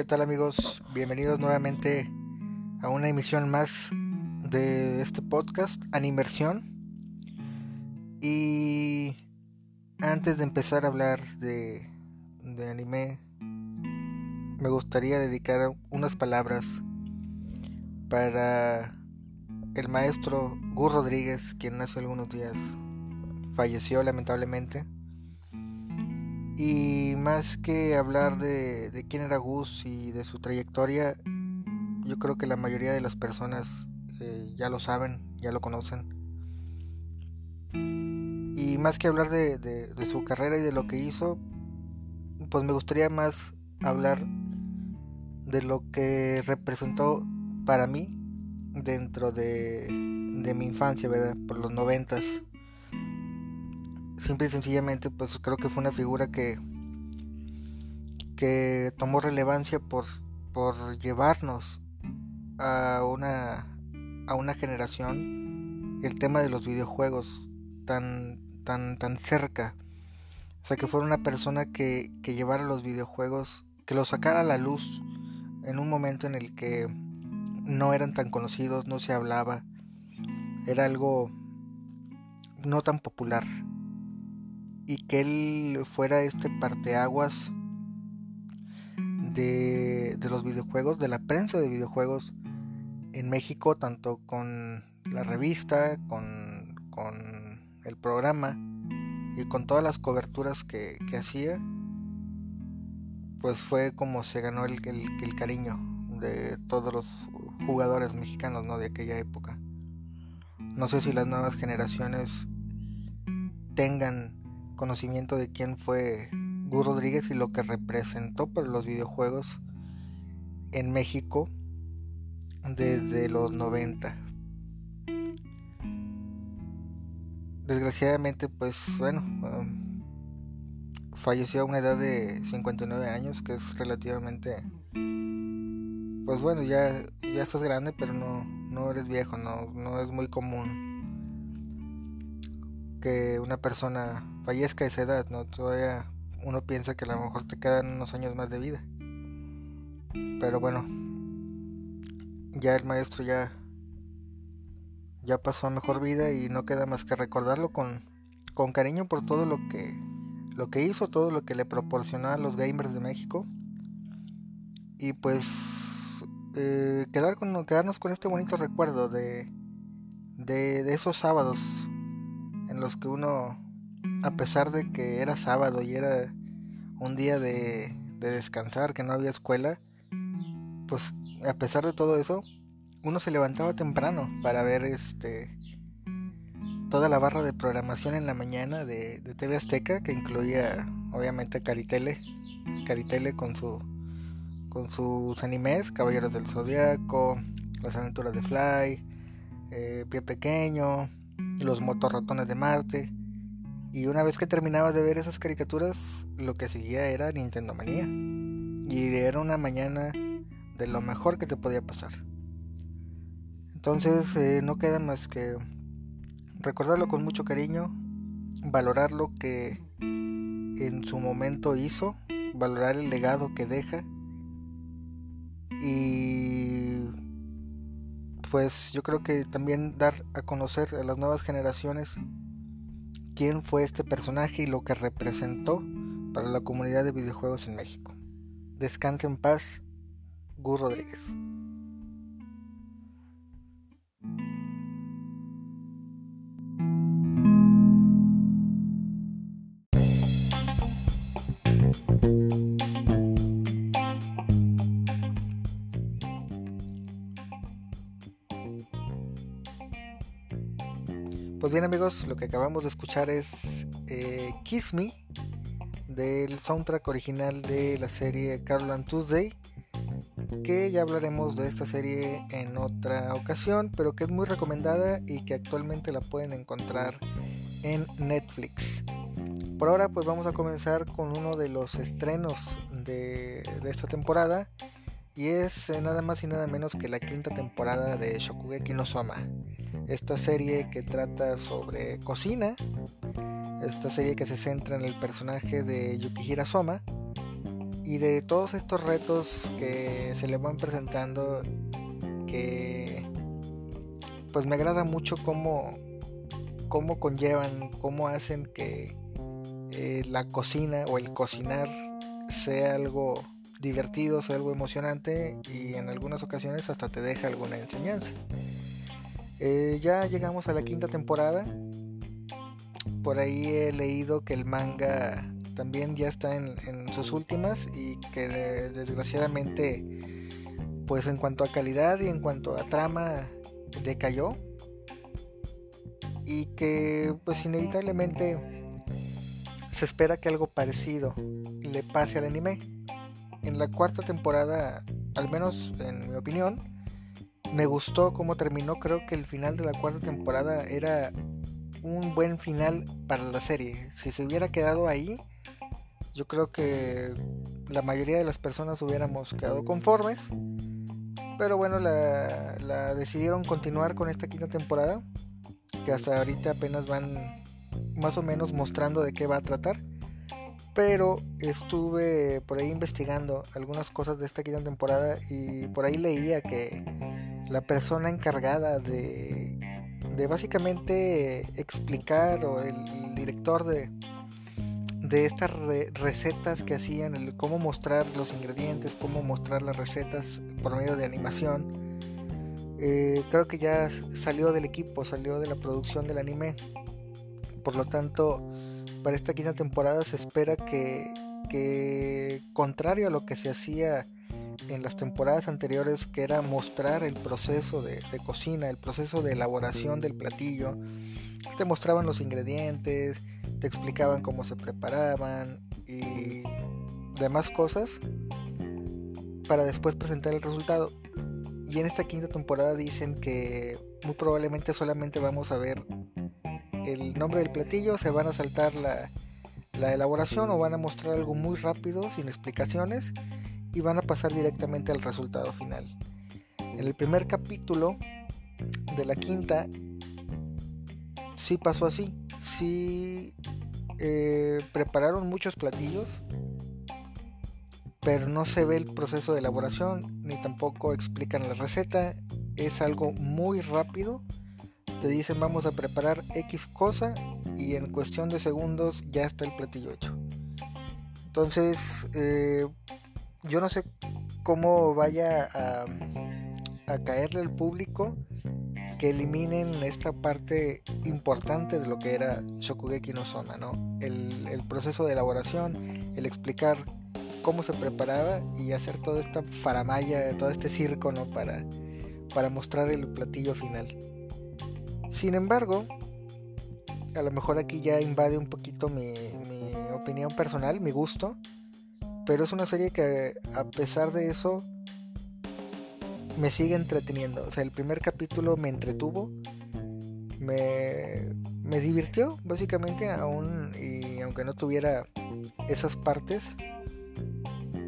¿Qué tal amigos? Bienvenidos nuevamente a una emisión más de este podcast, Animersión. Y antes de empezar a hablar de, de anime, me gustaría dedicar unas palabras para el maestro Gus Rodríguez, quien hace algunos días falleció lamentablemente. Y más que hablar de, de, quién era Gus y de su trayectoria, yo creo que la mayoría de las personas eh, ya lo saben, ya lo conocen. Y más que hablar de, de, de, su carrera y de lo que hizo, pues me gustaría más hablar de lo que representó para mí dentro de, de mi infancia, ¿verdad? Por los noventas simple y sencillamente pues creo que fue una figura que que tomó relevancia por por llevarnos a una a una generación el tema de los videojuegos tan tan tan cerca. O sea que fuera una persona que, que llevara los videojuegos que los sacara a la luz en un momento en el que no eran tan conocidos no se hablaba era algo no tan popular y que él fuera este parteaguas de, de los videojuegos, de la prensa de videojuegos en México, tanto con la revista, con, con el programa y con todas las coberturas que, que hacía, pues fue como se ganó el, el, cariño de todos los jugadores mexicanos ¿no? de aquella época. No sé si las nuevas generaciones tengan conocimiento de quién fue Gus Rodríguez y lo que representó para los videojuegos en México desde los 90. Desgraciadamente, pues bueno, um, falleció a una edad de 59 años, que es relativamente, pues bueno, ya, ya estás grande, pero no, no eres viejo, no, no es muy común que una persona fallezca a esa edad, ¿no? Todavía uno piensa que a lo mejor te quedan unos años más de vida. Pero bueno, ya el maestro ya ya pasó a mejor vida y no queda más que recordarlo con, con cariño por todo lo que lo que hizo, todo lo que le proporcionó a los gamers de México. Y pues eh, quedar con, quedarnos con este bonito recuerdo de, de, de esos sábados en los que uno, a pesar de que era sábado y era un día de, de descansar, que no había escuela, pues a pesar de todo eso, uno se levantaba temprano para ver este toda la barra de programación en la mañana de, de TV Azteca, que incluía obviamente Caritele, Caritele con su con sus animes, Caballeros del Zodiaco, Las aventuras de Fly, eh, Pie Pequeño, los motorratones de Marte. Y una vez que terminabas de ver esas caricaturas, lo que seguía era Nintendo Manía. Y era una mañana de lo mejor que te podía pasar. Entonces eh, no queda más que recordarlo con mucho cariño, valorar lo que en su momento hizo, valorar el legado que deja y pues yo creo que también dar a conocer a las nuevas generaciones quién fue este personaje y lo que representó para la comunidad de videojuegos en México. Descanse en paz, Gus Rodríguez. Lo que acabamos de escuchar es eh, Kiss Me del soundtrack original de la serie Carol and Tuesday, que ya hablaremos de esta serie en otra ocasión, pero que es muy recomendada y que actualmente la pueden encontrar en Netflix. Por ahora pues vamos a comenzar con uno de los estrenos de, de esta temporada y es eh, nada más y nada menos que la quinta temporada de Shokugeki no Soma esta serie que trata sobre cocina, esta serie que se centra en el personaje de Yukihira Soma y de todos estos retos que se le van presentando que pues me agrada mucho cómo, cómo conllevan, cómo hacen que eh, la cocina o el cocinar sea algo divertido, sea algo emocionante y en algunas ocasiones hasta te deja alguna enseñanza. Eh, ya llegamos a la quinta temporada. Por ahí he leído que el manga también ya está en, sus últimas y que desgraciadamente pues en cuanto a calidad y en cuanto a trama decayó y que pues inevitablemente se espera que algo parecido le pase al anime. En la cuarta temporada, al menos en mi opinión, me gustó cómo terminó. Creo que el final de la cuarta temporada era un buen final para la serie. Si se hubiera quedado ahí, yo creo que la mayoría de las personas hubiéramos quedado conformes. Pero bueno, la, decidieron continuar con esta quinta temporada. Que hasta ahorita apenas van más o menos mostrando de qué va a tratar. Pero estuve por ahí investigando algunas cosas de esta quinta temporada y por ahí leía que la persona encargada de, básicamente explicar o el director de, de estas recetas que hacían, el cómo mostrar los ingredientes, cómo mostrar las recetas por medio de animación. Eh, creo que ya salió del equipo, salió de la producción del anime. Por lo tanto, para esta quinta temporada se espera que, que contrario a lo que se hacía en las temporadas anteriores, que era mostrar el proceso de, cocina, el proceso de elaboración del platillo, te mostraban los ingredientes, te explicaban cómo se preparaban y demás cosas para después presentar el resultado. Y en esta quinta temporada dicen que muy probablemente solamente vamos a ver el nombre del platillo, se van a saltar la, la elaboración o van a mostrar algo muy rápido, sin explicaciones, y van a pasar directamente al resultado final. En el primer capítulo de la quinta, sí pasó así sí eh, prepararon muchos platillos, pero no se ve el proceso de elaboración, ni tampoco explican la receta. Es algo muy rápido. Te dicen vamos a preparar X cosa y en cuestión de segundos ya está el platillo hecho. Entonces, eh, yo no sé cómo vaya a, caerle al público que eliminen esta parte importante de lo que era Shokugeki no Sona, ¿no? El, proceso de elaboración, el explicar cómo se preparaba y hacer toda esta faramaya, todo este circo, ¿no? Para, para mostrar el platillo final. Sin embargo, a lo mejor aquí ya invade un poquito mi, mi opinión personal, mi gusto, pero es una serie que a pesar de eso me sigue entreteniendo. O sea, el primer capítulo me entretuvo, me, me divirtió básicamente aún y aunque no tuviera esas partes.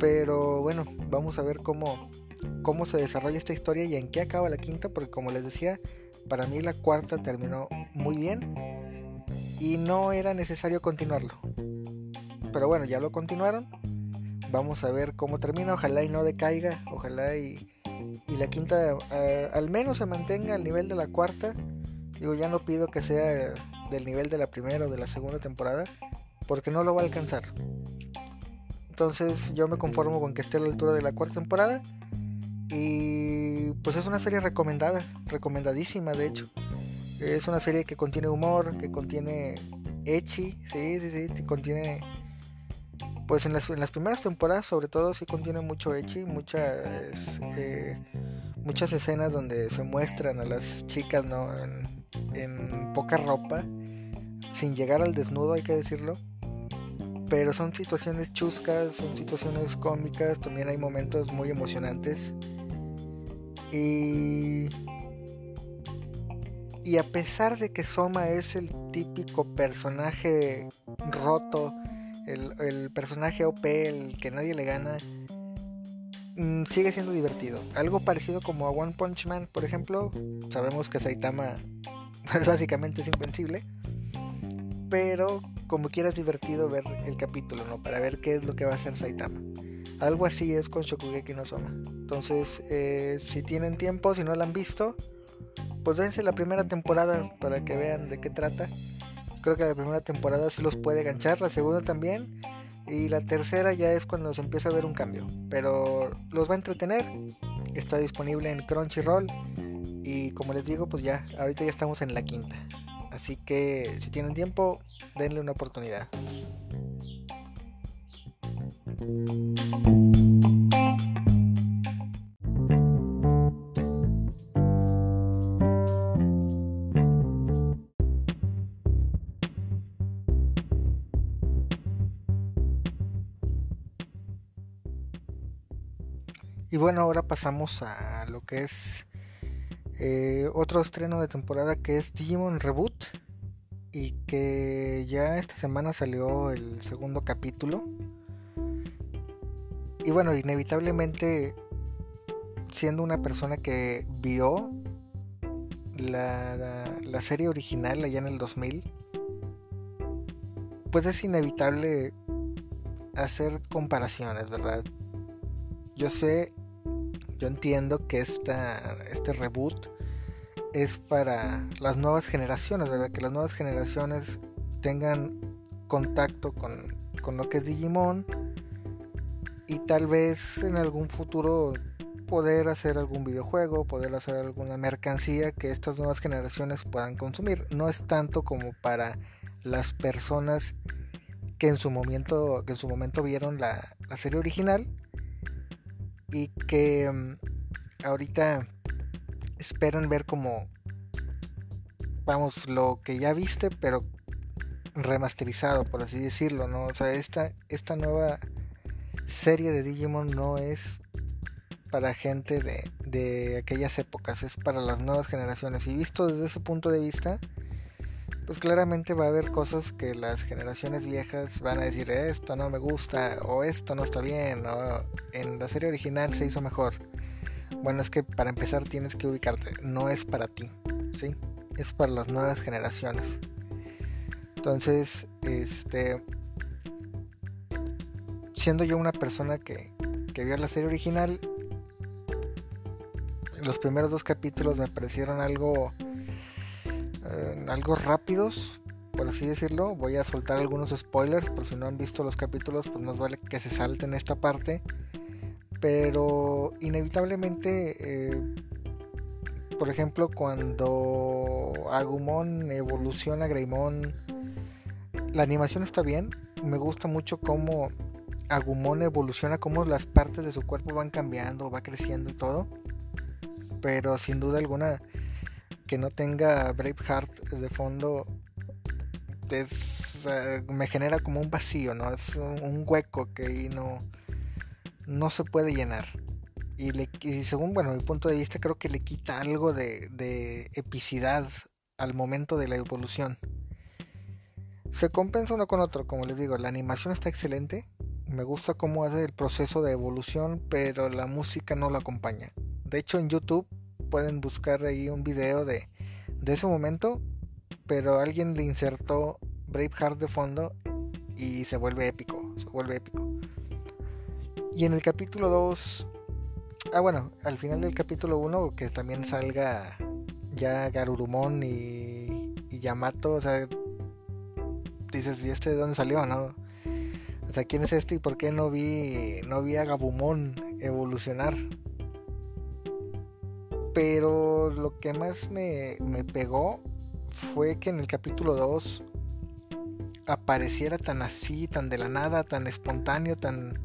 Pero bueno, vamos a ver cómo, cómo se desarrolla esta historia y en qué acaba la quinta, porque como les decía, para mí la cuarta terminó muy bien y no era necesario continuarlo. Pero bueno, ya lo continuaron. Vamos a ver cómo termina. Ojalá y no decaiga. Ojalá y y la quinta al menos se mantenga al nivel de la cuarta. Digo, ya no pido que sea del nivel de la primera o de la segunda temporada, porque no lo va a alcanzar. Entonces yo me conformo con que esté a la altura de la cuarta temporada. Y pues es una serie recomendada, recomendadísima de hecho. Es una serie que contiene humor, que contiene echi, sí, sí, sí, contiene pues en las, primeras temporadas sobre todo sí contiene mucho echi, muchas eh, muchas escenas donde se muestran a las chicas en, en, poca ropa sin llegar al desnudo hay que decirlo. Pero son situaciones chuscas son situaciones cómicas también hay momentos muy emocionantes. Y y a pesar de que Soma es el típico personaje roto el, personaje OP, el que nadie le gana, mm, sigue siendo divertido. Algo parecido como a One Punch Man, por ejemplo. Sabemos que Saitama básicamente es invencible. Pero como quiera es divertido ver el capítulo, ¿no? Para ver qué es lo que va a hacer Saitama. Algo así es con Shokugeki no Soma. Entonces, eh, si tienen tiempo, si no la han visto, pues dense la primera temporada para que vean de qué trata. Creo que la primera temporada sí los puede ganchar, la segunda también. Y la tercera ya es cuando se empieza a ver un cambio. Pero los va a entretener. Está disponible en Crunchyroll. Y como les digo, pues ya, ahorita ya estamos en la quinta. Así que si tienen tiempo, denle una oportunidad. Bueno, ahora pasamos a lo que es eh, otro estreno de temporada que es Digimon Reboot. Y que ya esta semana salió el segundo capítulo. Y bueno, inevitablemente, siendo una persona que vio la, la, serie original allá en el 2000, pues es inevitable hacer comparaciones, ¿verdad? Yo sé, yo entiendo que esta, este reboot es para las nuevas generaciones, ¿verdad? Que las nuevas generaciones tengan contacto con, con lo que es Digimon y tal vez en algún futuro poder hacer algún videojuego, poder hacer alguna mercancía que estas nuevas generaciones puedan consumir. No es tanto como para las personas que en su momento, que en su momento vieron la, serie original y que mm, ahorita esperan ver como vamos lo que ya viste pero remasterizado por así decirlo no o sea esta esta nueva serie de Digimon no es para gente de, de aquellas épocas, es para las nuevas generaciones. Y visto desde ese punto de vista, pues claramente va a haber cosas que las generaciones viejas van a decir esto no me gusta o esto no está bien o en la serie original se hizo mejor. Bueno, es que para empezar tienes que ubicarte, no es para ti, ¿sí? Es para las nuevas generaciones. Entonces, este siendo yo una persona que, vio la serie original, los primeros dos capítulos me parecieron algo, eh, algo rápidos, por así decirlo. Voy a soltar algunos spoilers, por si no han visto los capítulos, pues más vale que se salten esta parte. Pero inevitablemente, eh, por ejemplo, cuando Agumon evoluciona a Greymon, la animación está bien. Me gusta mucho cómo Agumon evoluciona, como las partes de su cuerpo van cambiando, va creciendo y todo. Pero sin duda alguna, que no tenga Braveheart de fondo me genera como un vacío, ¿no? Es un, hueco que no, no se puede llenar. Y, según bueno, mi punto de vista, creo que le quita algo de, de epicidad al momento de la evolución. Se compensa uno con otro, como les digo, la animación está excelente, me gusta cómo hace el proceso de evolución, pero la música no lo acompaña. De hecho, en YouTube pueden buscar ahí un video de, de ese momento, pero alguien le insertó Braveheart de fondo y se vuelve épico, se vuelve épico. Y en el capítulo 2, ah bueno, al final del capítulo 1, que también salga ya Garurumon y, y Yamato, o sea, dices, ¿y este de dónde salió, no? O sea, ¿quién es este y por qué no vi, no vi a Gabumon evolucionar? Pero lo que más me, me pegó fue que en el capítulo 2 apareciera tan así, tan de la nada, tan espontáneo, tan...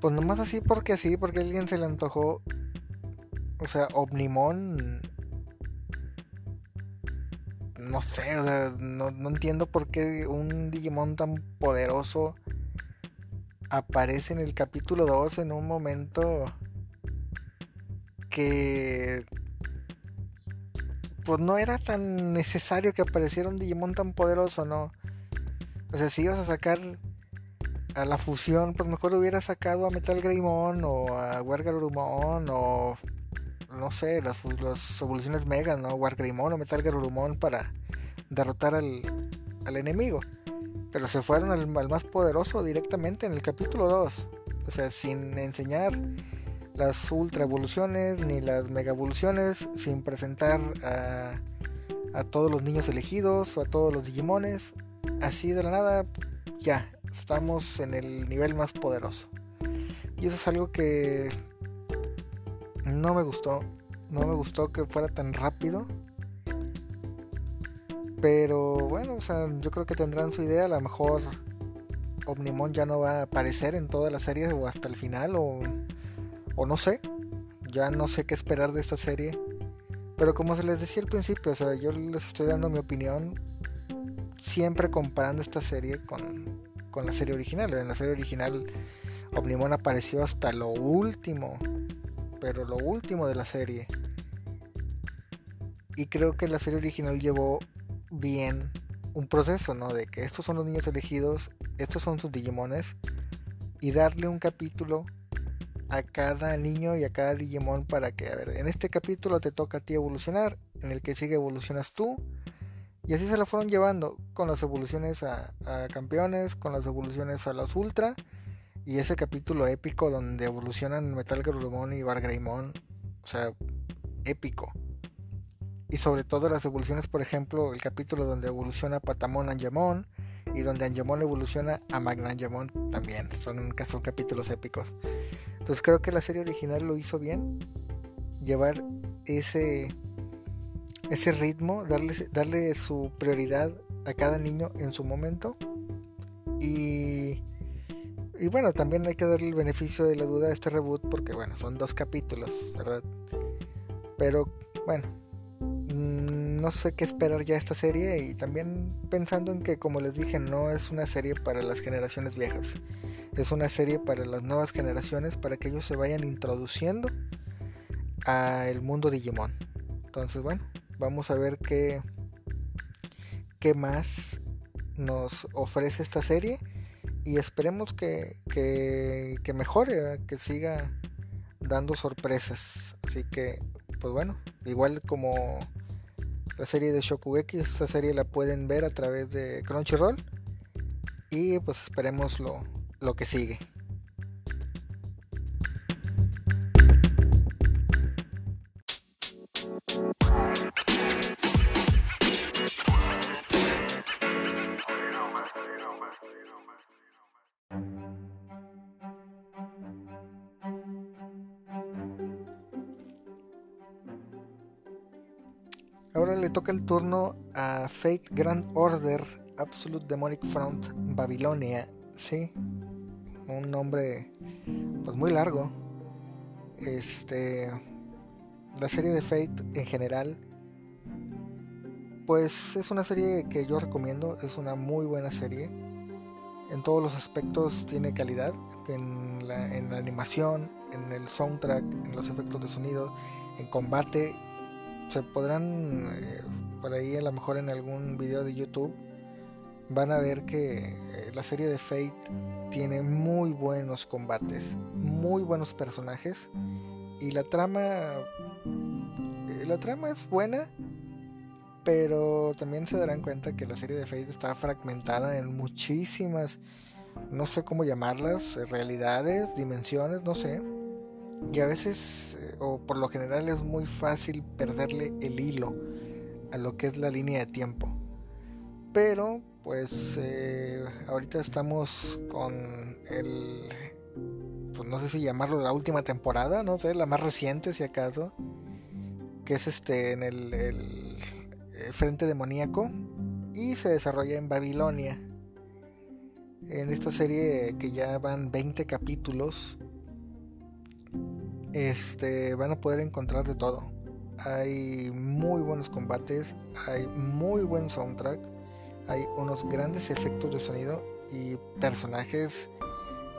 Pues nomás así porque así, porque alguien se le antojó. O sea, Omnimon... No sé, o sea, no, no entiendo por qué un Digimon tan poderoso aparece en el capítulo 2 en un momento que pues no era tan necesario que apareciera un Digimon tan poderoso, ¿no? O sea, si ibas a sacar a la fusión, pues mejor hubiera sacado a Metal Greymon o a Wargarurumon o no sé, las, las evoluciones Mega, ¿no? Wargreymon o Metal Garurumon para derrotar al, al enemigo. Pero se fueron al, más poderoso directamente en el capítulo 2. o sea, sin enseñar las ultra evoluciones ni las mega evoluciones, sin presentar a, todos los niños elegidos o a todos los Digimones, así de la nada, ya, estamos en el nivel más poderoso. Y eso es algo que no me gustó. No me gustó que fuera tan rápido. Pero bueno, o sea, yo creo que tendrán su idea. A lo mejor Omnimon ya no va a aparecer en toda la serie o hasta el final o, o no sé. Ya no sé qué esperar de esta serie. Pero como se les decía al principio, o sea, yo les estoy dando mi opinión siempre comparando esta serie con, con la serie original. En la serie original Omnimon apareció hasta lo último, pero lo último de la serie. Y creo que la serie original llevó bien un proceso, ¿no? De que estos son los niños elegidos, estos son sus Digimones, y darle un capítulo a cada niño y a cada Digimon para que, a ver, en este capítulo te toca a ti evolucionar, en el que sigue evolucionas tú, y así se la fueron llevando con las evoluciones a, campeones, con las evoluciones a los ultra. Y ese capítulo épico donde evolucionan Metal Garurumon y Bargreymon. O sea, épico. Y sobre todo las evoluciones, por ejemplo, el capítulo donde evoluciona Patamon Angemon y donde Angemon evoluciona a Magnangemon también. Son, son capítulos épicos. Entonces creo que la serie original lo hizo bien. Llevar ese ese ritmo, darle, darle su prioridad a cada niño en su momento. Y, y bueno, también hay que darle el beneficio de la duda a este reboot porque bueno, son dos capítulos, ¿verdad? Pero bueno, no sé qué esperar ya esta serie y también pensando en que como les dije no es una serie para las generaciones viejas, es una serie para las nuevas generaciones para que ellos se vayan introduciendo al mundo Digimon. Entonces bueno, Vamos a ver qué, qué más nos ofrece esta serie y esperemos que, que, mejore, que siga dando sorpresas. Así que, pues bueno, igual como la serie de Shokugeki, esta serie la pueden ver a través de Crunchyroll y pues esperemos lo, lo que sigue. Toca el turno a Fate Grand Order Absolute Demonic Front Babilonia. Sí, un nombre pues muy largo. Este, la serie de Fate en general, pues es una serie que yo recomiendo. Es una muy buena serie. En todos los aspectos tiene calidad. En la, en la animación, en el soundtrack, en los efectos de sonido, en combate se podrán eh, por ahí a lo mejor en algún video de YouTube van a ver que eh, la serie de Fate tiene muy buenos combates, muy buenos personajes y la trama eh, la trama es buena, pero también se darán cuenta que la serie de Fate está fragmentada en muchísimas no sé cómo llamarlas, realidades, dimensiones, no sé. Y a veces o por lo general es muy fácil perderle el hilo a lo que es la línea de tiempo. Pero pues eh, ahorita estamos con el, pues no sé si llamarlo la última temporada, no sé, la más reciente si acaso, que es este en el, el frente demoníaco y se desarrolla en Babilonia. En esta serie que ya van 20 capítulos, este, van a poder encontrar de todo. Hay muy buenos combates, hay muy buen soundtrack, hay unos grandes efectos de sonido y personajes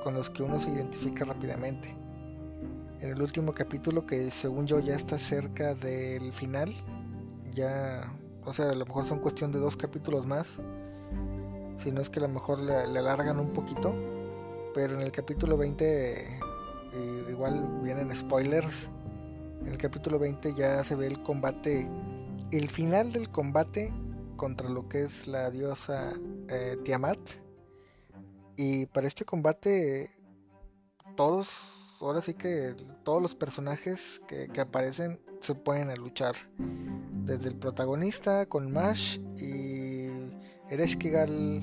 con los que uno se identifica rápidamente. En el último capítulo, que según yo ya está cerca del final, ya, o sea, a lo mejor son cuestión de dos capítulos más, si no es que a lo mejor le, le alargan un poquito, pero en el capítulo 20 igual vienen spoilers. En el capítulo 20 ya se ve el combate, el final del combate contra lo que es la diosa eh, Tiamat. Y para este combate todos, ahora sí que todos los personajes que, aparecen se pueden a luchar. Desde el protagonista con Mash y Ereshkigal,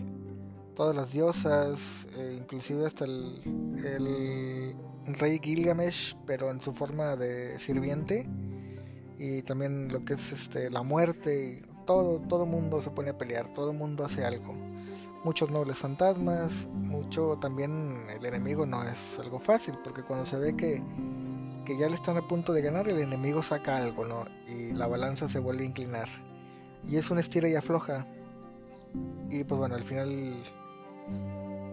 todas las diosas, eh, inclusive hasta el, el rey Gilgamesh, pero en su forma de sirviente. Y también lo que es este la muerte. todo, todo mundo se pone a pelear, todo mundo hace algo. Muchos nobles fantasmas, mucho también el enemigo no es algo fácil, porque cuando se ve que, que ya le están a punto de ganar, el enemigo saca algo, ¿no? Y la balanza se vuelve a inclinar. Y es una estira y afloja. Y pues bueno, al final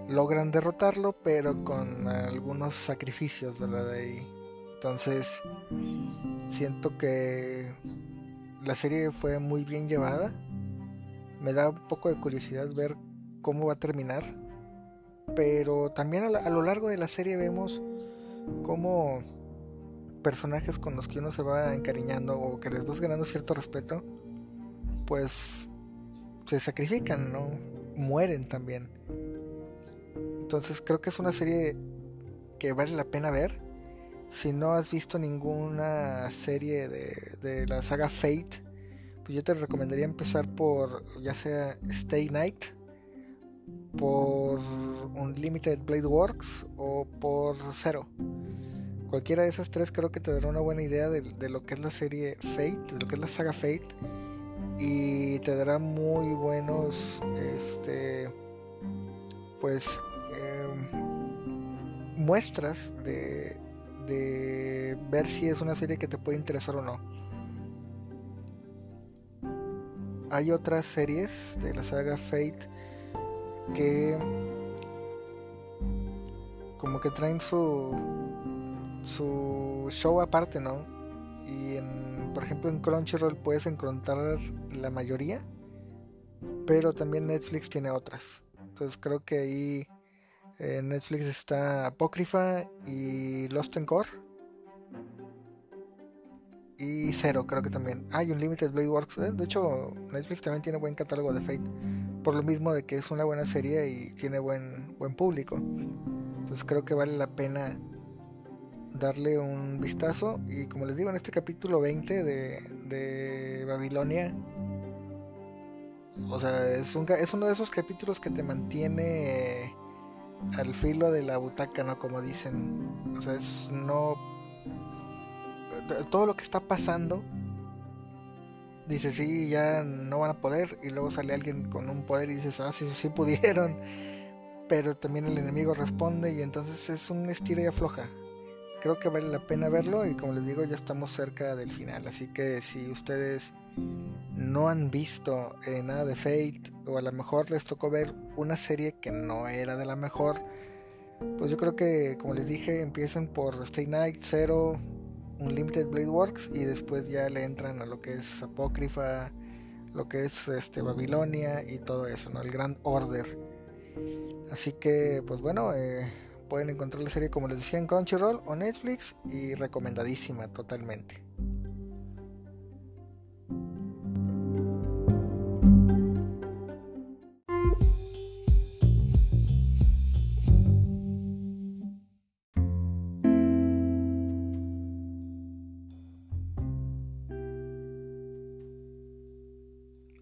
logran derrotarlo, pero con algunos sacrificios, ¿verdad? Ahí. Entonces, siento que la serie fue muy bien llevada. Me da un poco de curiosidad ver cómo va a terminar. Pero también a, lo largo de la serie vemos cómo personajes con los que uno se va encariñando o que les vas ganando cierto respeto, pues se sacrifican, ¿no? Mueren también. Entonces creo que es una serie que vale la pena ver. Si no has visto ninguna serie de, la saga Fate, pues yo te recomendaría empezar por ya sea Stay Night, por Unlimited Blade Works o por Zero. Cualquiera de esas tres creo que te dará una buena idea de, de, lo que es la serie Fate, de lo que es la saga Fate. Y te dará muy buenos, este, pues muestras de, de ver si es una serie que te puede interesar o no. Hay otras series de la saga Fate que como que traen su su show aparte, ¿no? Y en, por ejemplo en Crunchyroll puedes encontrar la mayoría, pero también Netflix tiene otras. Entonces creo que ahí en Netflix está Apócrifa y Lost en Core. Y Zero, creo que también. Hay un Unlimited Blade Works. Eh, de hecho, Netflix también tiene buen catálogo de Fate. Por lo mismo de que es una buena serie y tiene buen, buen público. Entonces creo que vale la pena darle un vistazo. Y como les digo, en este capítulo 20 de, de Babilonia. O sea, es, un, es uno de esos capítulos que te mantiene al filo de la butaca, ¿no? Como dicen. O sea, es no. Todo lo que está pasando. Dice, sí, ya no van a poder. Y luego sale alguien con un poder y dices, ah, sí, sí pudieron. Pero también el enemigo responde y entonces es un estira y afloja. Creo que vale la pena verlo y como les digo, ya estamos cerca del final. Así que si ustedes no han visto eh, nada de Fate o a lo mejor les tocó ver una serie que no era de la mejor, pues yo creo que como les dije empiecen por Stay Night, Zero, Unlimited Blade Works y después ya le entran a lo que es Apócrifa, lo que es este Babilonia y todo eso, ¿no? El Grand Order. Así que pues bueno, eh, pueden encontrar la serie como les decía en Crunchyroll o Netflix y recomendadísima totalmente.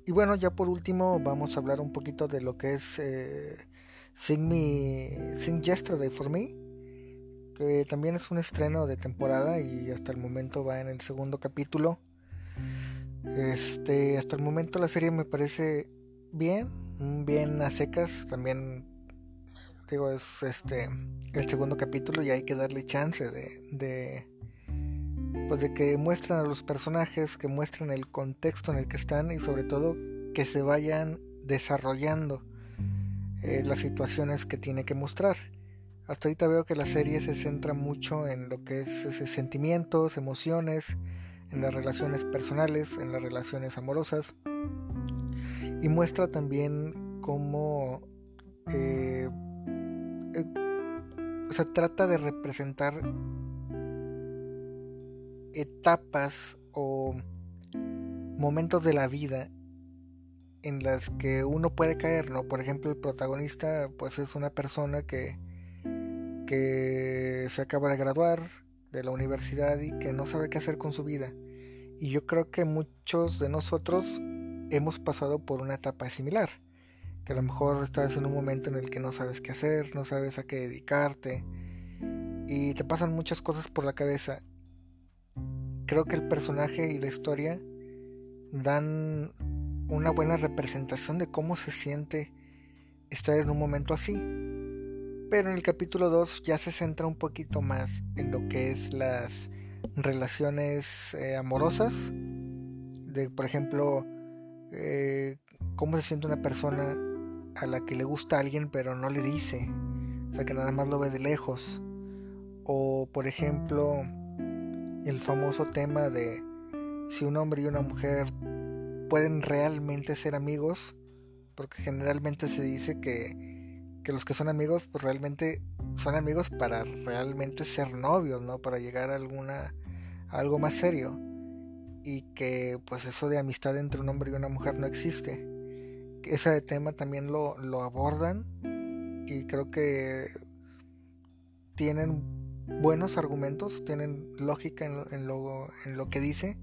Y bueno, ya por último vamos a hablar un poquito de lo que es eh, Sing, Me, Sing Yesterday for Me, que también es un estreno de temporada y hasta el momento va en el segundo capítulo. Este, hasta el momento la serie me parece bien, bien a secas, también digo es este el segundo capítulo y hay que darle chance de, de pues de que muestren a los personajes, que muestren el contexto en el que están y sobre todo que se vayan desarrollando eh, las situaciones que tiene que mostrar. Hasta ahorita veo que la serie se centra mucho en lo que es sentimientos, emociones, en las relaciones personales, en las relaciones amorosas y muestra también cómo eh, eh, se trata de representar etapas o momentos de la vida en las que uno puede caer, ¿no? Por ejemplo, el protagonista pues es una persona que que se acaba de graduar de la universidad y que no sabe qué hacer con su vida. Y yo creo que muchos de nosotros hemos pasado por una etapa similar. Que a lo mejor estás en un momento en el que no sabes qué hacer, no sabes a qué dedicarte. Y te pasan muchas cosas por la cabeza. Creo que el personaje y la historia dan una buena representación de cómo se siente estar en un momento así. Pero en el capítulo 2 ya se centra un poquito más en lo que es las relaciones eh, amorosas. De, por ejemplo, eh, cómo se siente una persona a la que le gusta alguien pero no le dice. O sea, que nada más lo ve de lejos. O, por ejemplo, el famoso tema de si un hombre y una mujer pueden realmente ser amigos. Porque generalmente se dice que que los que son amigos pues realmente son amigos para realmente ser novios, ¿no? Para llegar a alguna algo más serio y que pues eso de amistad entre un hombre y una mujer no existe. Ese tema también lo, lo abordan y creo que tienen buenos argumentos, tienen lógica en, en, lo, en lo que dice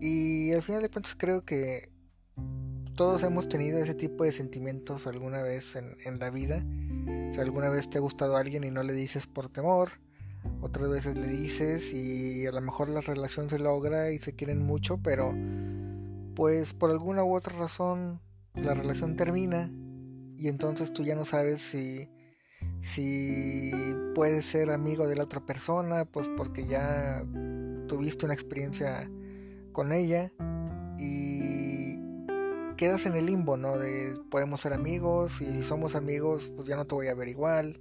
y al final de cuentas creo que todos hemos tenido ese tipo de sentimientos alguna vez en, la vida. Si alguna vez te ha gustado alguien y no le dices por temor, otras veces le dices y a lo mejor la relación se logra y se quieren mucho, pero pues por alguna u otra razón la relación termina y entonces tú ya no sabes si si puedes ser amigo de la otra persona, pues porque ya tuviste una experiencia con ella quedas en el limbo, ¿no? De podemos ser amigos y si somos amigos, pues ya no te voy a ver igual.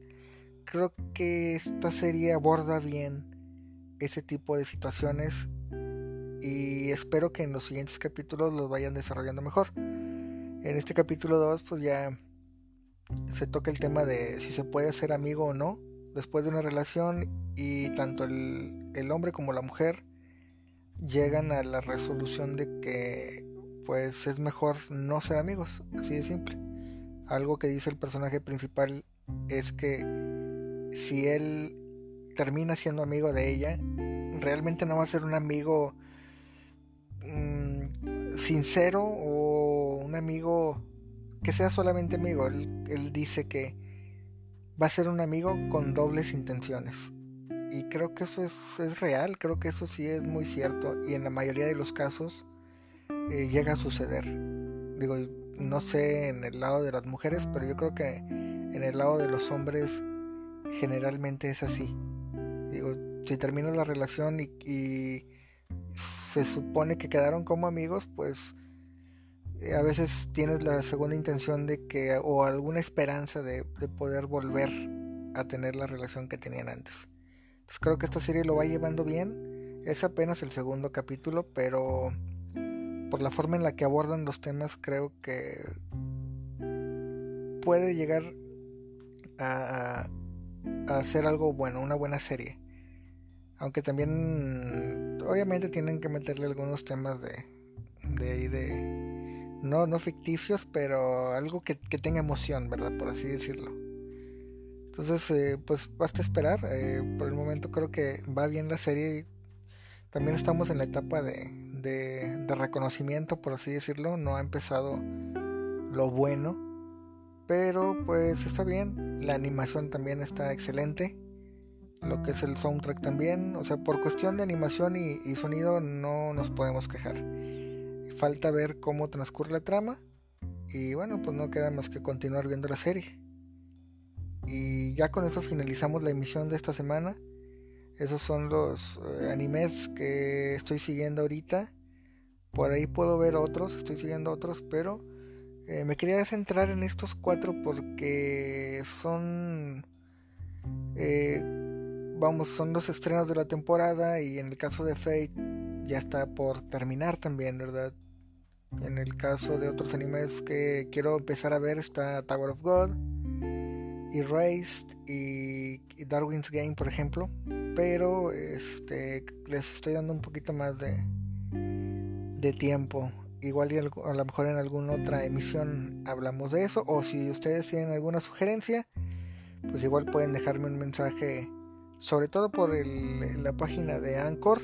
Creo que esta serie aborda bien ese tipo de situaciones y espero que en los siguientes capítulos los vayan desarrollando mejor. En este capítulo 2 pues ya se toca el tema de si se puede ser amigo o no después de una relación y tanto el, el hombre como la mujer llegan a la resolución de que pues es mejor no ser amigos, así de simple. Algo que dice el personaje principal es que si él termina siendo amigo de ella, realmente no va a ser un amigo mm, sincero o un amigo que sea solamente amigo. Él, él dice que va a ser un amigo con dobles intenciones. Y creo que eso es, es real, creo que eso sí es muy cierto. Y en la mayoría de los casos, eh, llega a suceder. Digo, no sé en el lado de las mujeres, pero yo creo que en el lado de los hombres generalmente es así. Digo, si termina la relación y, se supone que quedaron como amigos, pues a veces tienes la segunda intención de que, o alguna esperanza de, de poder volver a tener la relación que tenían antes. Entonces creo que esta serie lo va llevando bien. Es apenas el segundo capítulo, pero por la forma en la que abordan los temas, creo que puede llegar a, a hacer algo bueno, una buena serie. Aunque también, obviamente, tienen que meterle algunos temas de, de, de no, no ficticios, pero algo que, tenga emoción, ¿verdad? Por así decirlo. Entonces, eh, pues basta esperar. Eh, por el momento creo que va bien la serie. También estamos en la etapa de, de, reconocimiento, por así decirlo. No ha empezado lo bueno, pero pues está bien. La animación también está excelente. Lo que es el soundtrack también. O sea, por cuestión de animación y, sonido no nos podemos quejar. Falta ver cómo transcurre la trama. Y bueno, pues no queda más que continuar viendo la serie. Y ya con eso finalizamos la emisión de esta semana. Esos son los eh, animes que estoy siguiendo ahorita. Por ahí puedo ver otros, estoy siguiendo otros, pero eh, me quería centrar en estos cuatro porque son, eh, vamos, son los estrenos de la temporada y en el caso de Fate ya está por terminar también, ¿verdad? En el caso de otros animes que quiero empezar a ver está Tower of God, Erased y, Darwin's Game, por ejemplo. Pero este les estoy dando un poquito más de, de tiempo. Igual a lo mejor en alguna otra emisión hablamos de eso. O si ustedes tienen alguna sugerencia, pues igual pueden dejarme un mensaje, sobre todo por la página de Anchor,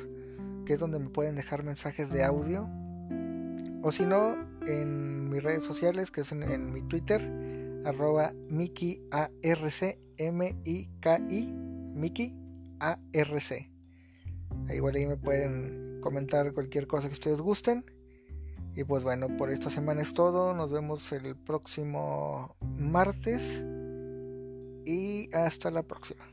que es donde me pueden dejar mensajes de audio. O si no, en mis redes sociales, que es en, mi Twitter, arroba Miki ARC, M-I-K-I, Miki ARC. Igual ahí me pueden comentar cualquier cosa que ustedes gusten. Y pues bueno, por esta semana es todo. Nos vemos el próximo martes. Y hasta la próxima.